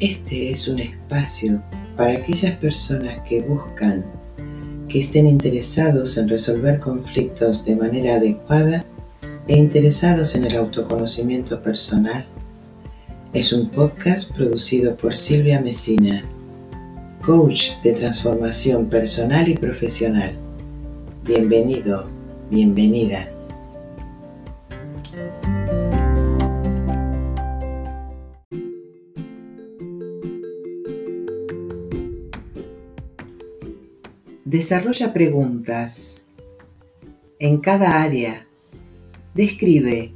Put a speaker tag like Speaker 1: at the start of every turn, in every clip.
Speaker 1: Este es un espacio para aquellas personas que buscan que estén interesados en resolver conflictos de manera adecuada e interesados en el autoconocimiento personal. Es un podcast producido por Silvia Mesina, coach de transformación personal y profesional. Bienvenido, bienvenida. Desarrolla preguntas en cada área. Describe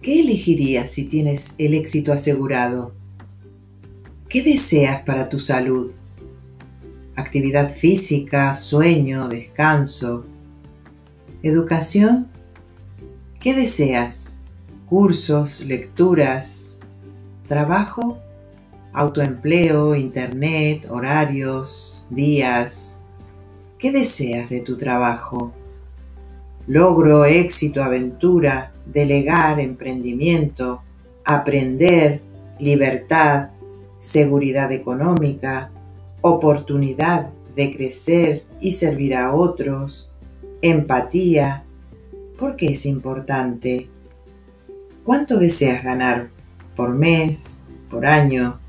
Speaker 1: ¿qué elegirías si tienes el éxito asegurado? ¿Qué deseas para tu salud? Actividad física, sueño, descanso, educación. ¿Qué deseas? Cursos, lecturas, trabajo, autoempleo, internet, horarios, días, ¿Qué deseas de tu trabajo? Logro, éxito, aventura, delegar, emprendimiento, aprender, libertad, seguridad económica, oportunidad de crecer y servir a otros, empatía. ¿Por qué es importante? ¿Cuánto deseas ganar por mes, por año,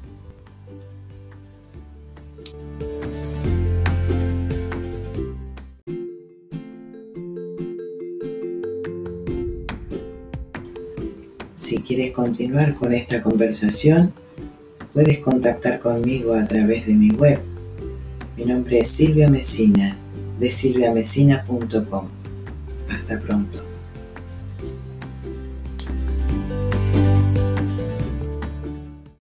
Speaker 1: Si quieres continuar con esta conversación, puedes contactar conmigo a través de mi web. Mi nombre es Silvia Mesina, de silviamesina.com. Hasta pronto.